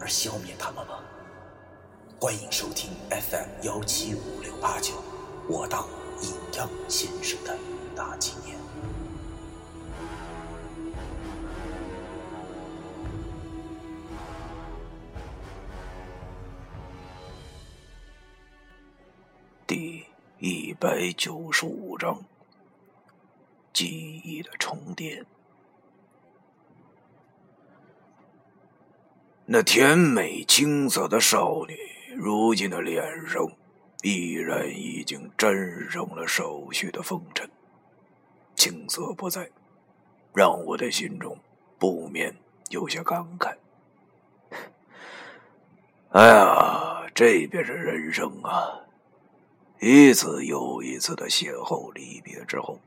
而消灭他们吗？欢迎收听 FM 幺七五六八九，我当阴阳先生的大纪念。第一百九十五章：记忆的重叠。那甜美青涩的少女，如今的脸上依然已经沾上了少许的风尘，青涩不在，让我的心中不免有些感慨。哎呀，这便是人生啊！一次又一次的邂逅离别之后，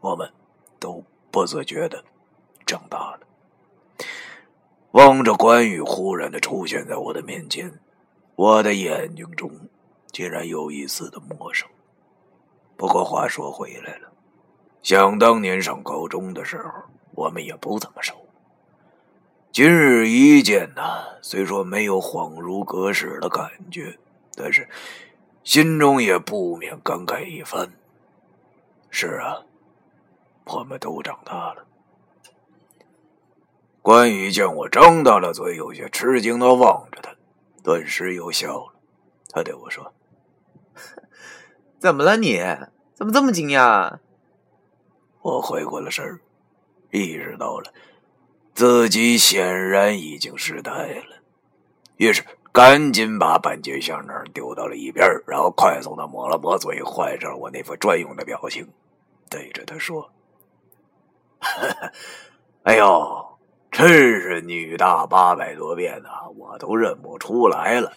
我们都不自觉的长大了。望着关羽忽然的出现在我的面前，我的眼睛中竟然有一丝的陌生。不过话说回来了，想当年上高中的时候，我们也不怎么熟。今日一见呐，虽说没有恍如隔世的感觉，但是。心中也不免感慨一番。是啊，我们都长大了。关羽见我张大了嘴，有些吃惊的望着他，顿时又笑了。他对我说：“怎么了？你怎么这么惊讶？”我回过了神儿，意识到了自己显然已经失态了，于是。赶紧把半截香肠丢到了一边，然后快速的抹了抹嘴，换上我那副专用的表情，对着他说：“哎呦，真是女大八百多变呐，我都认不出来了。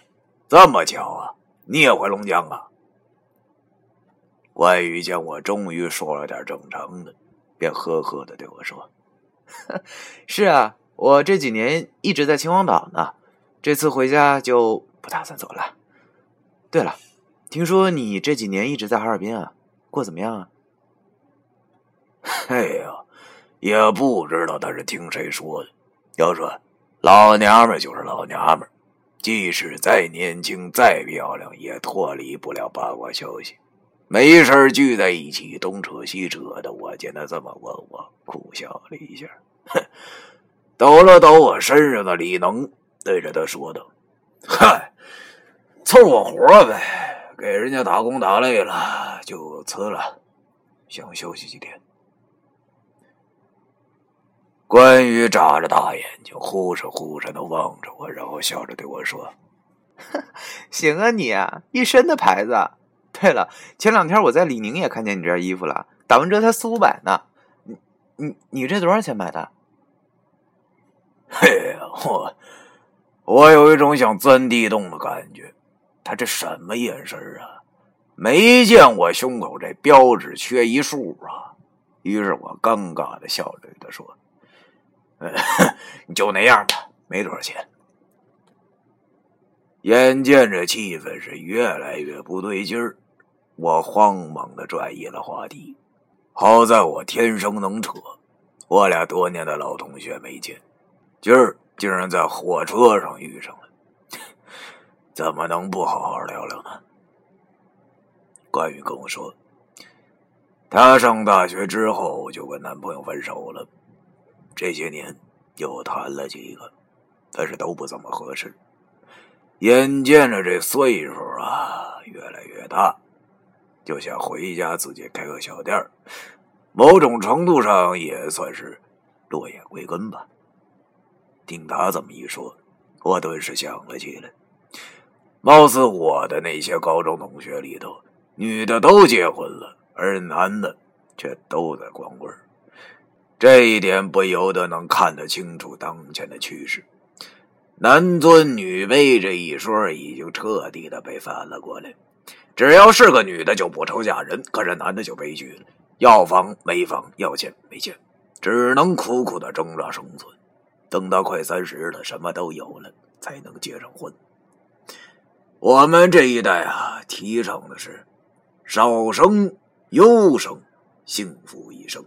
这么巧啊，你也回龙江啊？”关羽见我终于说了点正常的，便呵呵的对我说：“ 是啊，我这几年一直在秦皇岛呢。”这次回家就不打算走了。对了，听说你这几年一直在哈尔滨啊，过怎么样啊？哎呀，也不知道他是听谁说的。要说老娘们就是老娘们，即使再年轻再漂亮，也脱离不了八卦消息。没事聚在一起东扯西扯的。我见他这么问我，苦笑了一下，哼，抖了抖我身上的李能。对着他说道：“嗨，凑合活呗，给人家打工打累了就辞了，想休息几天。”关羽眨着大眼睛，忽闪忽闪的望着我，然后笑着对我说：“行啊，你啊，一身的牌子。对了，前两天我在李宁也看见你这件衣服了，打完折才四五百呢。你你你这多少钱买的？” 嘿，我。我有一种想钻地洞的感觉，他这什么眼神啊？没见我胸口这标志缺一竖啊！于是我尴尬的笑着对他说：“ 就那样吧，没多少钱。”眼见着气氛是越来越不对劲儿，我慌忙的转移了话题。好在我天生能扯，我俩多年的老同学没见，今儿。竟然在火车上遇上了，怎么能不好好聊聊呢？关羽跟我说，她上大学之后就跟男朋友分手了，这些年又谈了几个，但是都不怎么合适。眼见着这岁数啊越来越大，就想回家自己开个小店某种程度上也算是落叶归根吧。听他这么一说，我顿时想了起来。貌似我的那些高中同学里头，女的都结婚了，而男的却都在光棍这一点不由得能看得清楚当前的趋势。男尊女卑这一说已经彻底的被反了过来。只要是个女的就不愁嫁人，可是男的就悲剧了，要房没房，要钱没钱，只能苦苦的挣扎生存。等到快三十了，什么都有了，才能结上婚。我们这一代啊，提倡的是少生优生，幸福一生。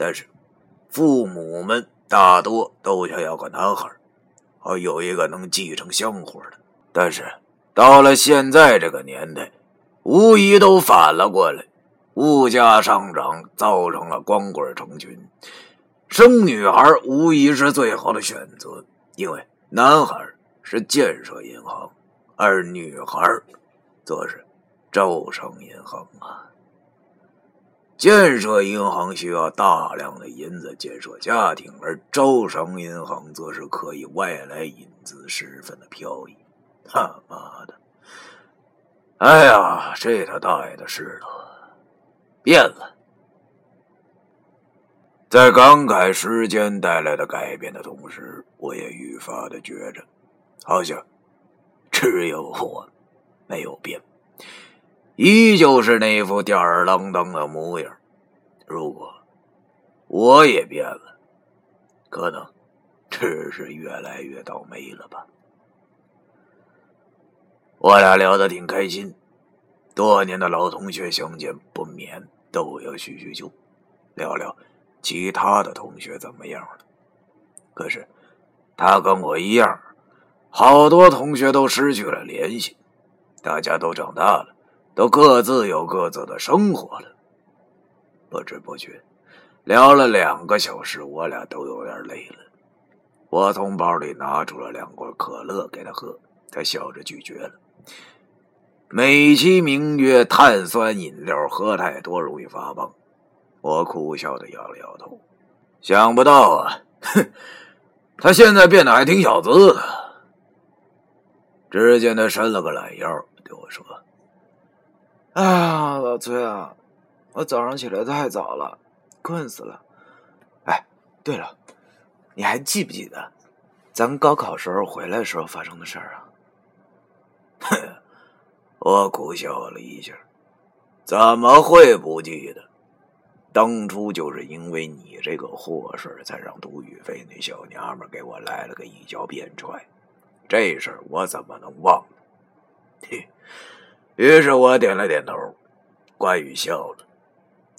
但是父母们大多都想要个男孩，好有一个能继承香火的。但是。到了现在这个年代，无疑都反了过来，物价上涨造成了光棍成群，生女孩无疑是最好的选择，因为男孩是建设银行，而女孩则是招商银行啊。建设银行需要大量的银子建设家庭，而招商银行则是可以外来引资，十分的飘逸。他妈的！哎呀，这他大爷的世道变了！在感慨时间带来的改变的同时，我也愈发的觉着，好像只有我没有变，依旧是那副吊儿郎当的模样。如果我也变了，可能只是越来越倒霉了吧。我俩聊得挺开心，多年的老同学相见不免都要叙叙旧，聊聊其他的同学怎么样了。可是他跟我一样，好多同学都失去了联系，大家都长大了，都各自有各自的生活了。不知不觉聊了两个小时，我俩都有点累了。我从包里拿出了两罐可乐给他喝，他笑着拒绝了。美其名曰碳酸饮料，喝太多容易发胖。我苦笑的摇了摇头，想不到啊，哼，他现在变得还挺小资的。只见他伸了个懒腰，：“哎呀，老崔啊，我早上起来太早了，困死了。哎，对了，你还记不记得咱高考时候回来时候发生的事儿啊？”哼。我苦笑了一下，怎么会不记得？当初就是因为你这个祸事，才让杜宇飞那小娘们给我来了个一脚扁踹。这事儿我怎么能忘了？嘿，于是我点了点头。关羽笑了，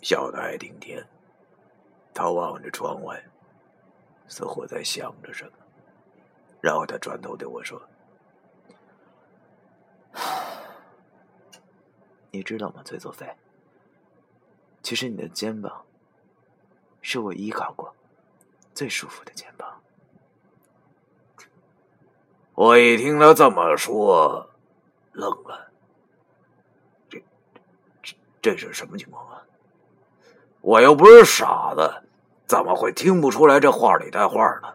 笑得还挺甜。他望着窗外，似乎在想着什么，然后他转头对我说。你知道吗，崔作飞？其实你的肩膀是我依靠过最舒服的肩膀。我一听他这么说，愣了。这、是什么情况啊？我又不是傻子，怎么会听不出来这话里带话呢？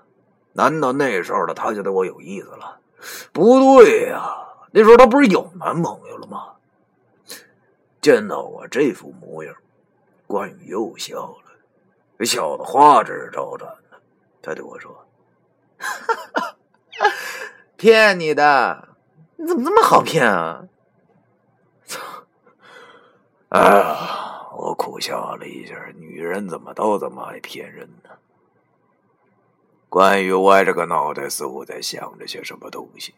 难道那时候的他就对我有意思了？不对呀，那时候他不是有男朋友了吗？见到我这副模样，关羽又笑了，笑得花枝招展的。他对我说：“ 骗你的，你怎么这么好骗啊？”啊！我苦笑了一下。女人怎么都这么爱骗人呢？关羽歪着个脑袋，似乎在想着些什么东西，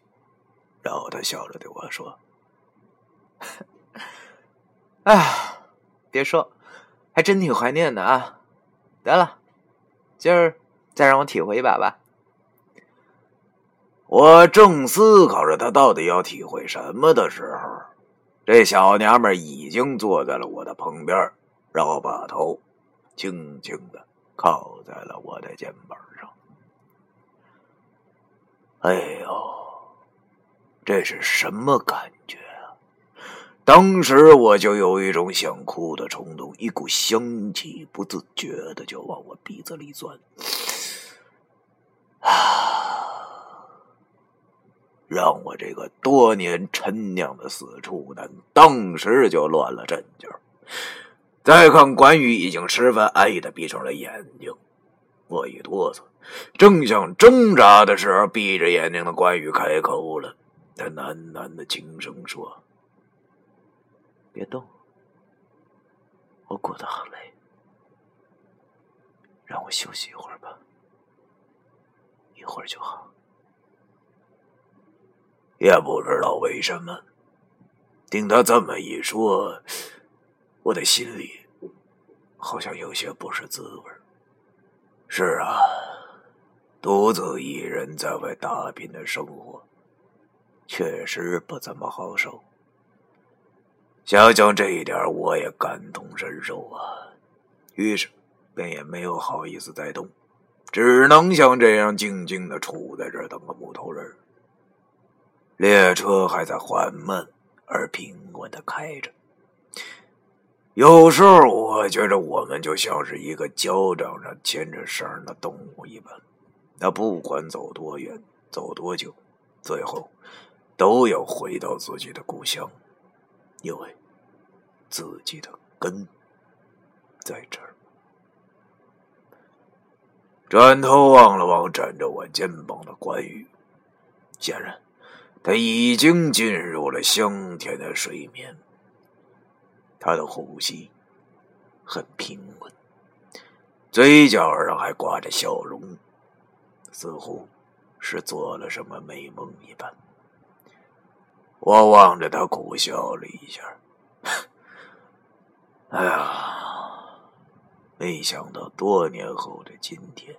然后他笑着对我说。哎，别说，还真挺怀念的啊！得了，今儿再让我体会一把吧。我正思考着他到底要体会什么的时候，这小娘们已经坐在了我的旁边，然后把头轻轻的靠在了我的肩膀上。哎呦，这是什么感觉啊？当时我就有一种想哭的冲动，一股香气不自觉的就往我鼻子里钻，啊！让我这个多年陈酿的死处男当时就乱了阵脚。再看关羽已经十分安逸的闭上了眼睛，我一哆嗦，正想挣扎的时候，闭着眼睛的关羽开口了。他喃喃的轻声说：“别动，我过得好累，让我休息一会儿吧，一会儿就好。”也不知道为什么，听他这么一说，我的心里好像有些不是滋味。是啊，独自一人在外打拼的生活，确实不怎么好受。想想这一点，我也感同身受啊。于是，便也没有好意思再动，只能像这样静静的杵在这儿，当个木头人。列车还在缓慢而平稳的开着。有时候我觉着我们就像是一个脚掌上牵着绳的动物一般，那不管走多远、走多久，最后都要回到自己的故乡，因为自己的根在这儿。转头望了望枕着我肩膀的关羽，显然他已经进入了香甜的睡眠。他的呼吸很平稳，嘴角上还挂着笑容，似乎是做了什么美梦一般。我望着他苦笑了一下，哎呀，没想到多年后的今天，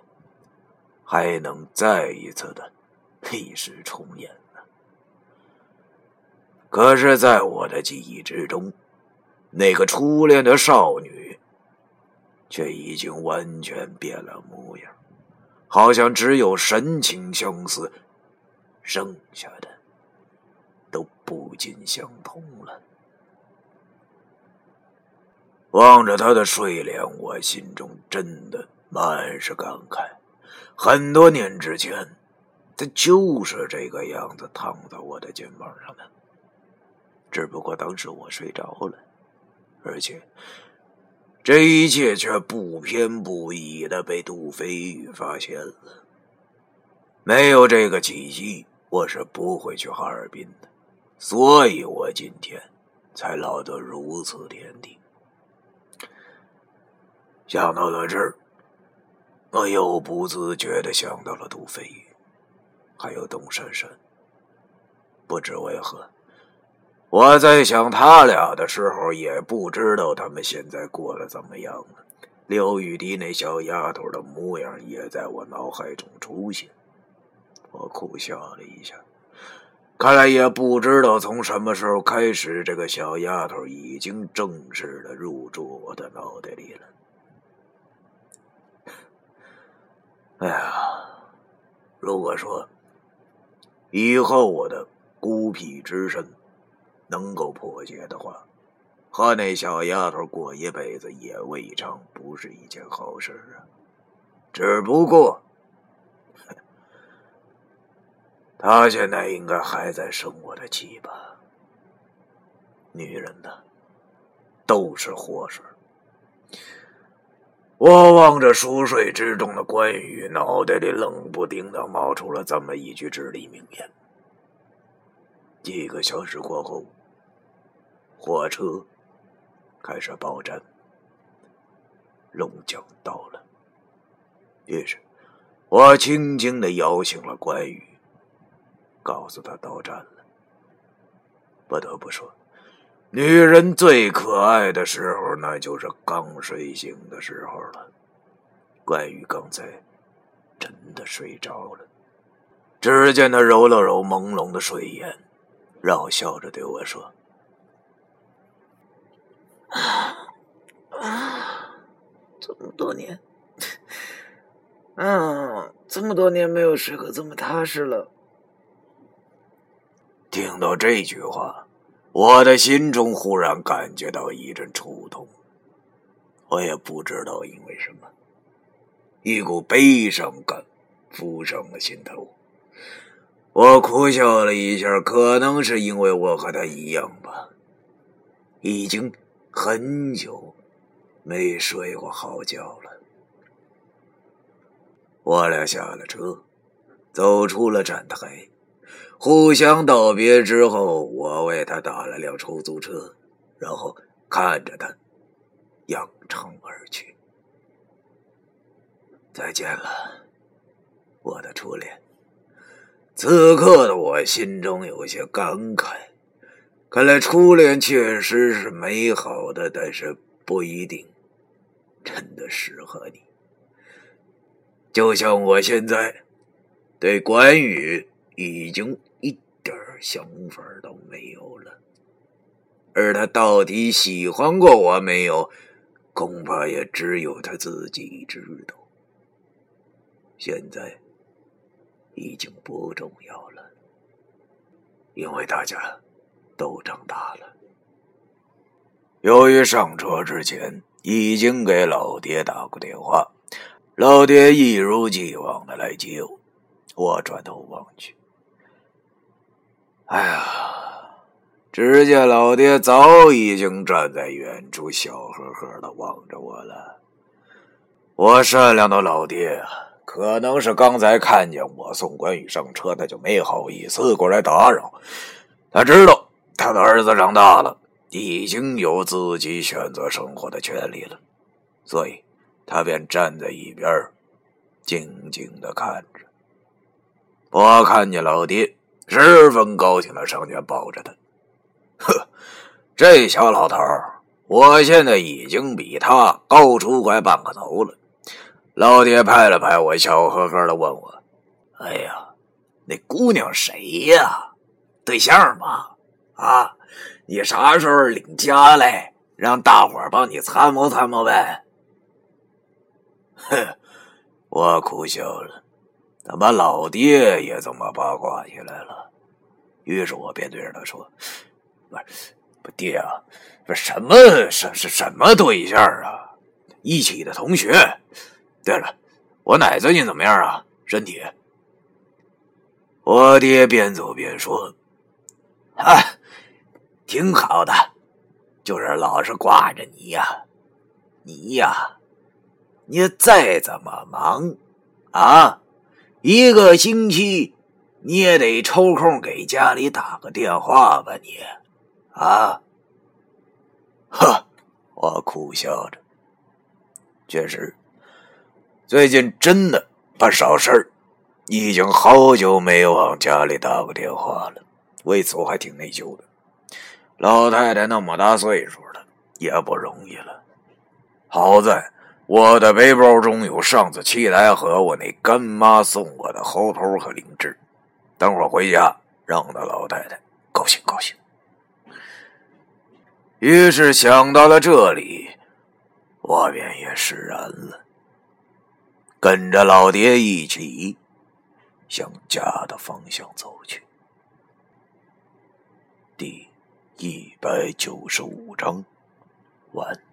还能再一次的历史重演。可是，在我的记忆之中，那个初恋的少女，却已经完全变了模样，好像只有神情相似，剩下的都不尽相同了。望着她的睡脸，我心中真的满是感慨。很多年之前，她就是这个样子躺在我的肩膀上的，只不过当时我睡着了。而且，这一切却不偏不倚的被杜飞宇发现了。没有这个契机，我是不会去哈尔滨的。所以我今天才落得如此田地。想到了这儿，我又不自觉的想到了杜飞宇，还有董珊珊。不知为何。我在想他俩的时候，也不知道他们现在过得怎么样了。刘雨迪那小丫头的模样也在我脑海中出现。我苦笑了一下，看来也不知道从什么时候开始，这个小丫头已经正式的入住我的脑袋里了。哎呀，如果说以后我的孤僻之身……能够破解的话，和那小丫头过一辈子也未尝不是一件好事啊。只不过，他现在应该还在生我的气吧？女人呢，都是祸水。我望着熟睡之中的关羽，脑袋里冷不丁的冒出了这么一句至理名言。几个小时过后。火车开始报站，龙江到了。于是，我轻轻的摇醒了关羽，告诉他到站了。不得不说，女人最可爱的时候，那就是刚睡醒的时候了。关羽刚才真的睡着了，只见他揉了揉朦胧的睡眼，然后笑着对我说。啊啊！这么多年，啊，这么多年没有睡过这么踏实了。听到这句话，我的心中忽然感觉到一阵触动。我也不知道因为什么，一股悲伤感浮上了心头。我苦笑了一下，可能是因为我和他一样吧，已经。很久没睡过好觉了。我俩下了车，走出了站台，互相道别之后，我为他打了辆出租车，然后看着他扬长而去。再见了，我的初恋。此刻的我心中有些感慨，看来初恋确实是美好的，但是不一定真的适合你。就像我现在对关羽已经一点想法都没有了，而他到底喜欢过我没有，恐怕也只有他自己知道。现在已经不重要了，因为大家都长大了。由于上车之前已经给老爹打过电话。老爹一如既往的来接我，我转头望去，哎呀，只见老爹早已经站在远处，笑呵呵的望着我了。我善良的老爹啊，可能是刚才看见我送关羽上车，他就没好意思过来打扰。他知道他的儿子长大了，已经有自己选择生活的权利了，所以。他便站在一边，静静的看着。我看见老爹，十分高兴的上前抱着他。呵，这小老头我现在已经比他高出快半个头了。老爹拍了拍我，笑呵呵的问我：“哎呀，那姑娘谁呀？对象吗？啊，你啥时候领家来，让大伙帮你参谋参谋呗？”哼，我苦笑了，怎么老爹也这么八卦起来了？于是我便对着他说：“不是，不爹啊，这什么什是什么对象啊？一起的同学。对了，我奶最近怎么样啊？身体？”我爹边走边说：“啊，挺好的，就是老是挂着你呀，你呀。”你再怎么忙，啊，一个星期你也得抽空给家里打个电话吧？你，啊，呵，我苦笑着。确实，最近真的不少事儿，已经好久没有往家里打过电话了。为此我还挺内疚的。老太太那么大岁数了，也不容易了。好在。我的背包中有上次七台河我那干妈送我的猴头和灵芝，等会儿回家让那老太太高兴高兴。于是想到了这里，我便也释然了，跟着老爹一起向家的方向走去。第一百九十五章完。